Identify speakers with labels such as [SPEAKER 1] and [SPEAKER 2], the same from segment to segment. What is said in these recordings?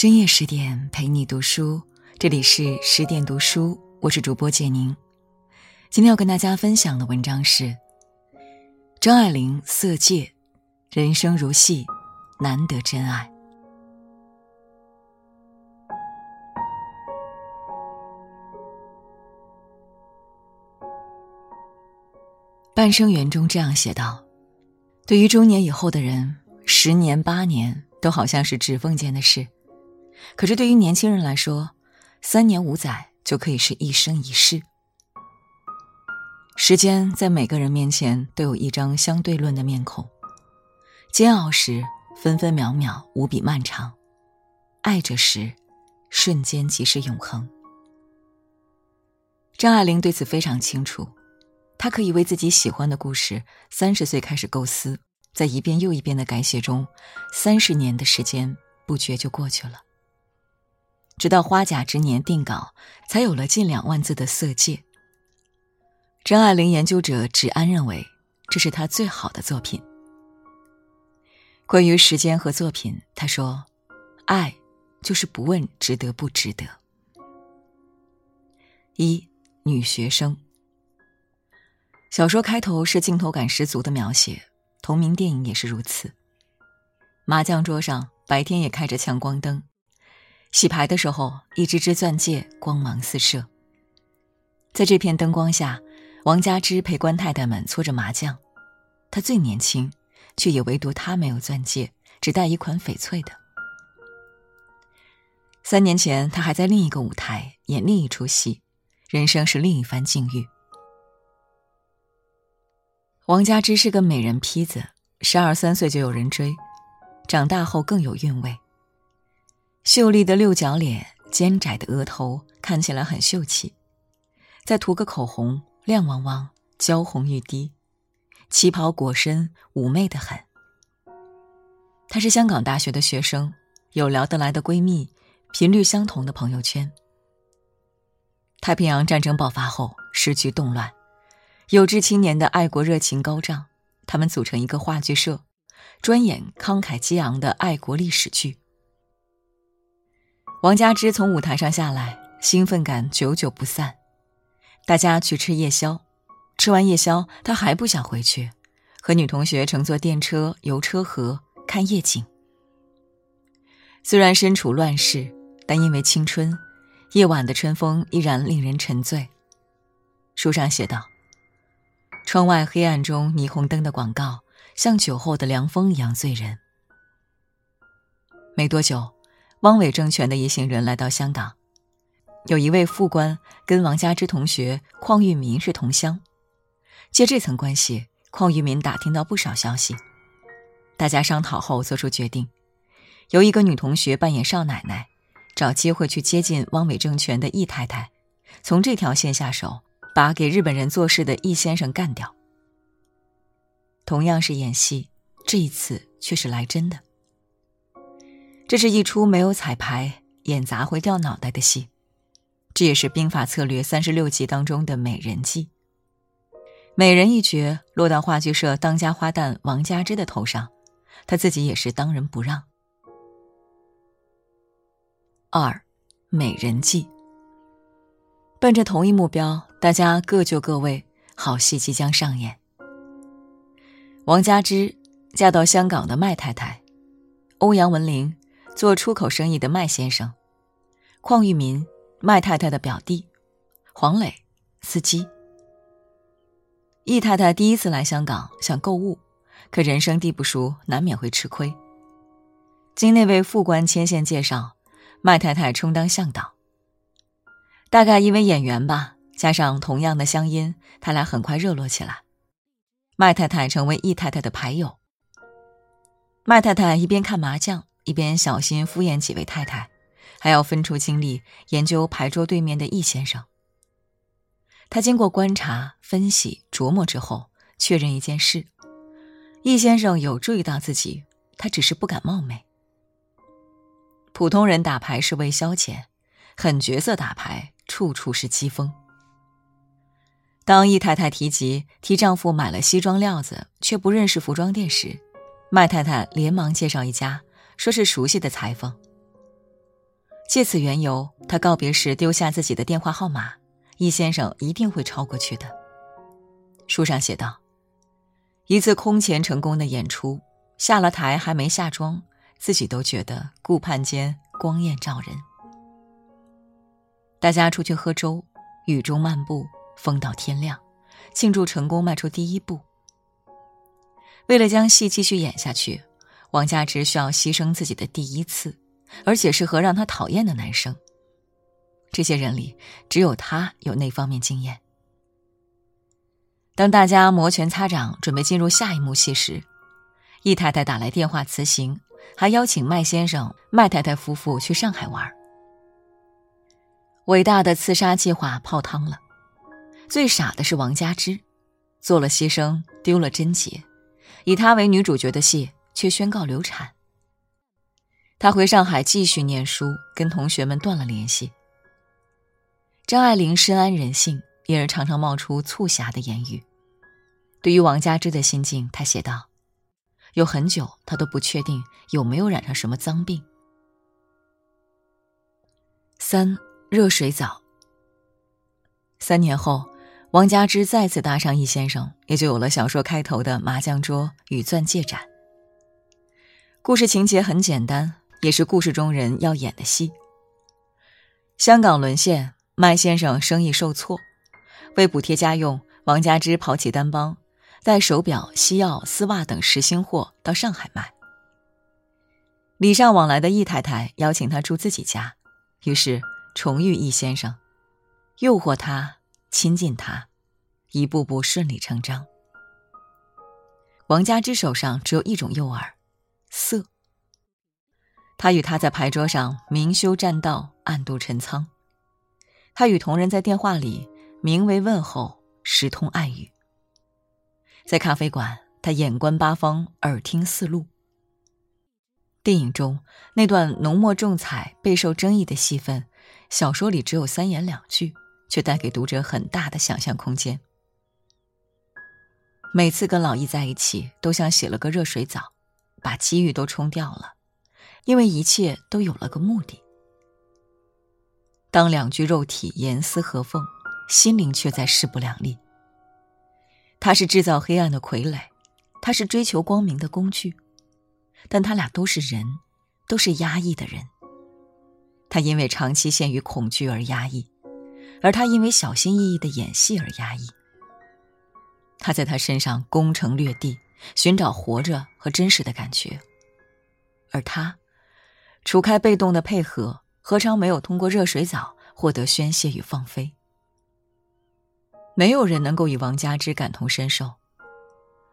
[SPEAKER 1] 深夜十点陪你读书，这里是十点读书，我是主播简宁。今天要跟大家分享的文章是张爱玲《色戒》，人生如戏，难得真爱。半生缘中这样写道：“对于中年以后的人，十年八年都好像是指缝间的事；可是对于年轻人来说，三年五载就可以是一生一世。时间在每个人面前都有一张相对论的面孔，煎熬时分分秒秒无比漫长，爱着时，瞬间即是永恒。”张爱玲对此非常清楚。她可以为自己喜欢的故事，三十岁开始构思，在一遍又一遍的改写中，三十年的时间不觉就过去了。直到花甲之年定稿，才有了近两万字的《色戒》。张爱玲研究者芷安认为，这是她最好的作品。关于时间和作品，他说：“爱，就是不问值得不值得。”一女学生。小说开头是镜头感十足的描写，同名电影也是如此。麻将桌上白天也开着强光灯，洗牌的时候，一只只钻戒光芒四射。在这片灯光下，王佳芝陪官太太们搓着麻将，她最年轻，却也唯独她没有钻戒，只戴一款翡翠的。三年前，她还在另一个舞台演另一出戏，人生是另一番境遇。王佳芝是个美人坯子，十二三岁就有人追，长大后更有韵味。秀丽的六角脸，尖窄的额头，看起来很秀气。再涂个口红，亮汪汪，娇红欲滴。旗袍裹身，妩媚的很。她是香港大学的学生，有聊得来的闺蜜，频率相同的朋友圈。太平洋战争爆发后，时局动乱。有志青年的爱国热情高涨，他们组成一个话剧社，专演慷慨激昂的爱国历史剧。王佳芝从舞台上下来，兴奋感久久不散。大家去吃夜宵，吃完夜宵，他还不想回去，和女同学乘坐电车游车河看夜景。虽然身处乱世，但因为青春，夜晚的春风依然令人沉醉。书上写道。窗外黑暗中，霓虹灯的广告像酒后的凉风一样醉人。没多久，汪伪政权的一行人来到香港，有一位副官跟王家之同学邝玉民是同乡，借这层关系，邝玉民打听到不少消息。大家商讨后做出决定，由一个女同学扮演少奶奶，找机会去接近汪伪政权的易太太，从这条线下手。把给日本人做事的易先生干掉。同样是演戏，这一次却是来真的。这是一出没有彩排、演砸会掉脑袋的戏，这也是兵法策略三十六计当中的美人计。美人一角落到话剧社当家花旦王佳芝的头上，她自己也是当仁不让。二，美人计。奔着同一目标，大家各就各位，好戏即将上演。王佳芝嫁到香港的麦太太，欧阳文玲做出口生意的麦先生，邝玉民麦太太的表弟，黄磊司机。易太太第一次来香港想购物，可人生地不熟，难免会吃亏。经那位副官牵线介绍，麦太太充当向导。大概因为演员吧，加上同样的乡音，他俩很快热络起来。麦太太成为易太太的牌友。麦太太一边看麻将，一边小心敷衍几位太太，还要分出精力研究牌桌对面的易先生。他经过观察、分析、琢磨之后，确认一件事：易先生有注意到自己，他只是不敢冒昧。普通人打牌是为消遣，狠角色打牌。处处是讥讽。当易太太提及替丈夫买了西装料子，却不认识服装店时，麦太太连忙介绍一家，说是熟悉的裁缝。借此缘由，他告别时丢下自己的电话号码，易先生一定会抄过去的。书上写道：“一次空前成功的演出，下了台还没下妆，自己都觉得顾盼间光艳照人。大家出去喝粥，雨中漫步，风到天亮，庆祝成功迈出第一步。为了将戏继续演下去，王佳芝需要牺牲自己的第一次。”而且是和让他讨厌的男生。这些人里，只有他有那方面经验。当大家摩拳擦掌，准备进入下一幕戏时，易太太打来电话辞行，还邀请麦先生、麦太太夫妇去上海玩。伟大的刺杀计划泡汤了。最傻的是王佳芝，做了牺牲，丢了贞洁，以她为女主角的戏却宣告流产。他回上海继续念书，跟同学们断了联系。张爱玲深谙人性，因而常常冒出促狭的言语。对于王佳芝的心境，她写道：“有很久，她都不确定有没有染上什么脏病。”三热水澡。三年后，王佳芝再次搭上易先生，也就有了小说开头的麻将桌与钻戒展。故事情节很简单。也是故事中人要演的戏。香港沦陷，麦先生生意受挫，为补贴家用，王家之抛弃单帮，带手表、西药、丝袜等实心货到上海卖。礼尚往来的易太太邀请他住自己家，于是重遇易先生，诱惑他，亲近他，一步步顺理成章。王家之手上只有一种诱饵，色。他与他在牌桌上明修栈道，暗度陈仓；他与同仁在电话里明为问候，实通爱语。在咖啡馆，他眼观八方，耳听四路。电影中那段浓墨重彩、备受争议的戏份，小说里只有三言两句，却带给读者很大的想象空间。每次跟老易在一起，都像洗了个热水澡，把机遇都冲掉了。因为一切都有了个目的。当两具肉体严丝合缝，心灵却在势不两立。他是制造黑暗的傀儡，他是追求光明的工具，但他俩都是人，都是压抑的人。他因为长期陷于恐惧而压抑，而他因为小心翼翼的演戏而压抑。他在他身上攻城略地，寻找活着和真实的感觉，而他。除开被动的配合，何尝没有通过热水澡获得宣泄与放飞？没有人能够与王佳芝感同身受。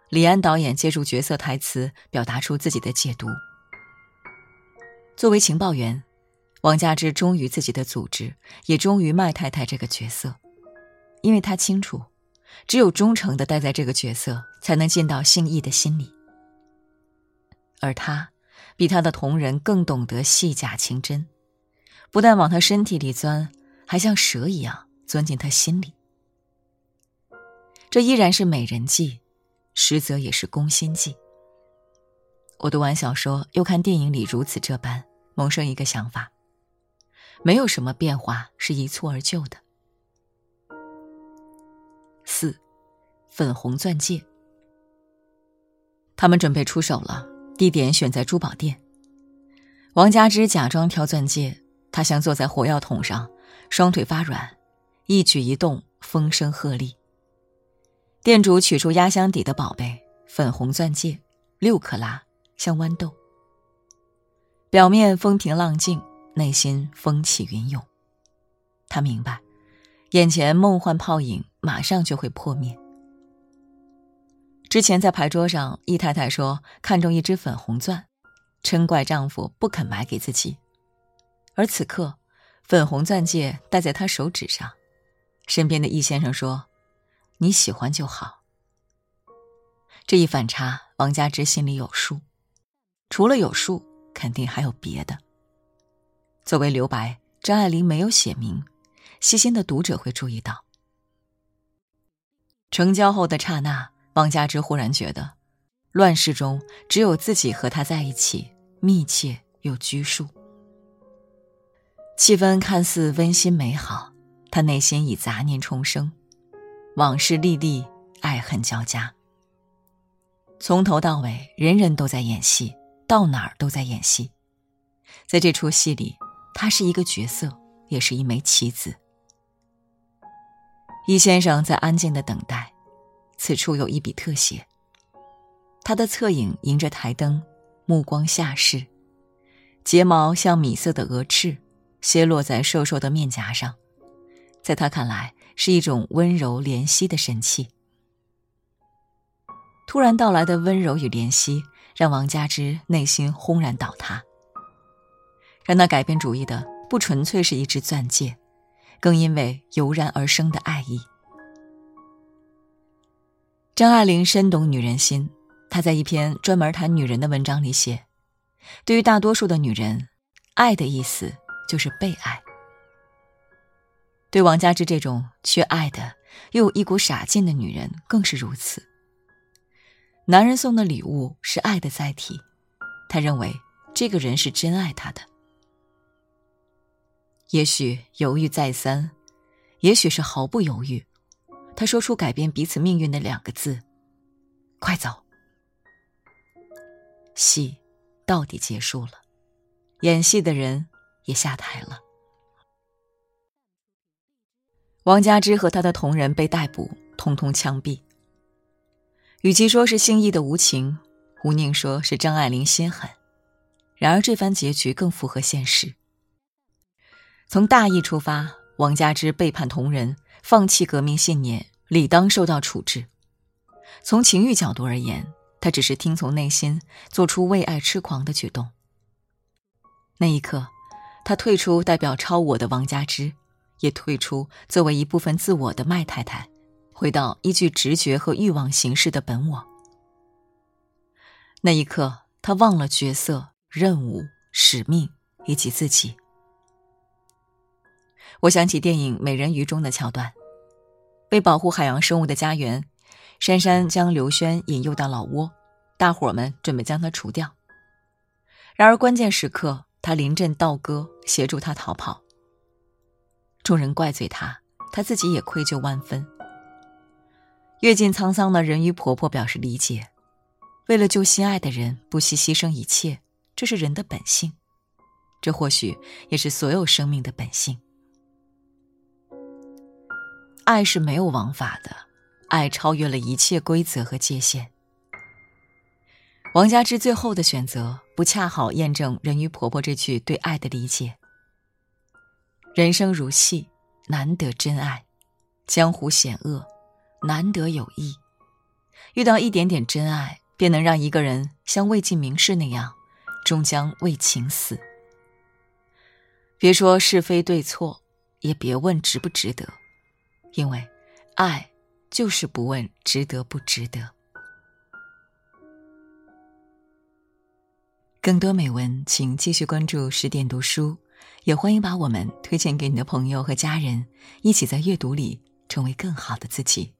[SPEAKER 1] 李安导演借助角色台词表达出自己的解读。作为情报员，王佳芝忠于自己的组织，也忠于麦太太这个角色，因为他清楚，只有忠诚的待在这个角色，才能进到信义的心里。而他。比他的同仁更懂得细假情真，不但往他身体里钻，还像蛇一样钻进他心里。这依然是美人计，实则也是攻心计。我读完小说，又看电影里如此这般，萌生一个想法：没有什么变化是一蹴而就的。四，粉红钻戒。他们准备出手了。地点选在珠宝店。王佳芝假装挑钻戒，她像坐在火药桶上，双腿发软，一举一动风声鹤唳。店主取出压箱底的宝贝——粉红钻戒，六克拉，像豌豆。表面风平浪静，内心风起云涌。他明白，眼前梦幻泡影马上就会破灭。之前在牌桌上，易太太说看中一只粉红钻，嗔怪丈夫不肯买给自己。而此刻，粉红钻戒戴在她手指上，身边的易先生说：“你喜欢就好。”这一反差，王佳芝心里有数。除了有数，肯定还有别的。作为留白，张爱玲没有写明，细心的读者会注意到。成交后的刹那。王佳芝忽然觉得，乱世中只有自己和他在一起，密切又拘束。气氛看似温馨美好，他内心已杂念重生，往事历历，爱恨交加。从头到尾，人人都在演戏，到哪儿都在演戏。在这出戏里，他是一个角色，也是一枚棋子。易先生在安静的等待，此处有一笔特写。他的侧影迎着台灯，目光下视，睫毛像米色的鹅翅。斜落在瘦瘦的面颊上，在他看来是一种温柔怜惜的神气。突然到来的温柔与怜惜，让王佳芝内心轰然倒塌。让他改变主意的不纯粹是一只钻戒，更因为油然而生的爱意。张爱玲深懂女人心，她在一篇专门谈女人的文章里写：“对于大多数的女人，爱的意思。”就是被爱。对王佳芝这种缺爱的又有一股傻劲的女人更是如此。男人送的礼物是爱的载体，他认为这个人是真爱他的。也许犹豫再三，也许是毫不犹豫，他说出改变彼此命运的两个字：“快走。”戏到底结束了，演戏的人。也下台了。王佳芝和他的同仁被逮捕，通通枪毙。与其说是兴义的无情，吴宁说是张爱玲心狠。然而这番结局更符合现实。从大义出发，王佳芝背叛同仁，放弃革命信念，理当受到处置。从情欲角度而言，他只是听从内心，做出为爱痴狂的举动。那一刻。他退出代表超我的王佳芝，也退出作为一部分自我的麦太太，回到依据直觉和欲望行事的本我。那一刻，他忘了角色、任务、使命以及自己。我想起电影《美人鱼》中的桥段：为保护海洋生物的家园，珊珊将刘轩引诱到老挝，大伙们准备将他除掉。然而关键时刻。他临阵倒戈，协助他逃跑。众人怪罪他，他自己也愧疚万分。阅尽沧桑的人鱼婆婆表示理解，为了救心爱的人，不惜牺牲一切，这是人的本性，这或许也是所有生命的本性。爱是没有王法的，爱超越了一切规则和界限。王佳芝最后的选择，不恰好验证人鱼婆婆这句对爱的理解？人生如戏，难得真爱；江湖险恶，难得友谊。遇到一点点真爱，便能让一个人像魏晋名士那样，终将为情死。别说是非对错，也别问值不值得，因为爱就是不问值得不值得。更多美文，请继续关注十点读书，也欢迎把我们推荐给你的朋友和家人，一起在阅读里成为更好的自己。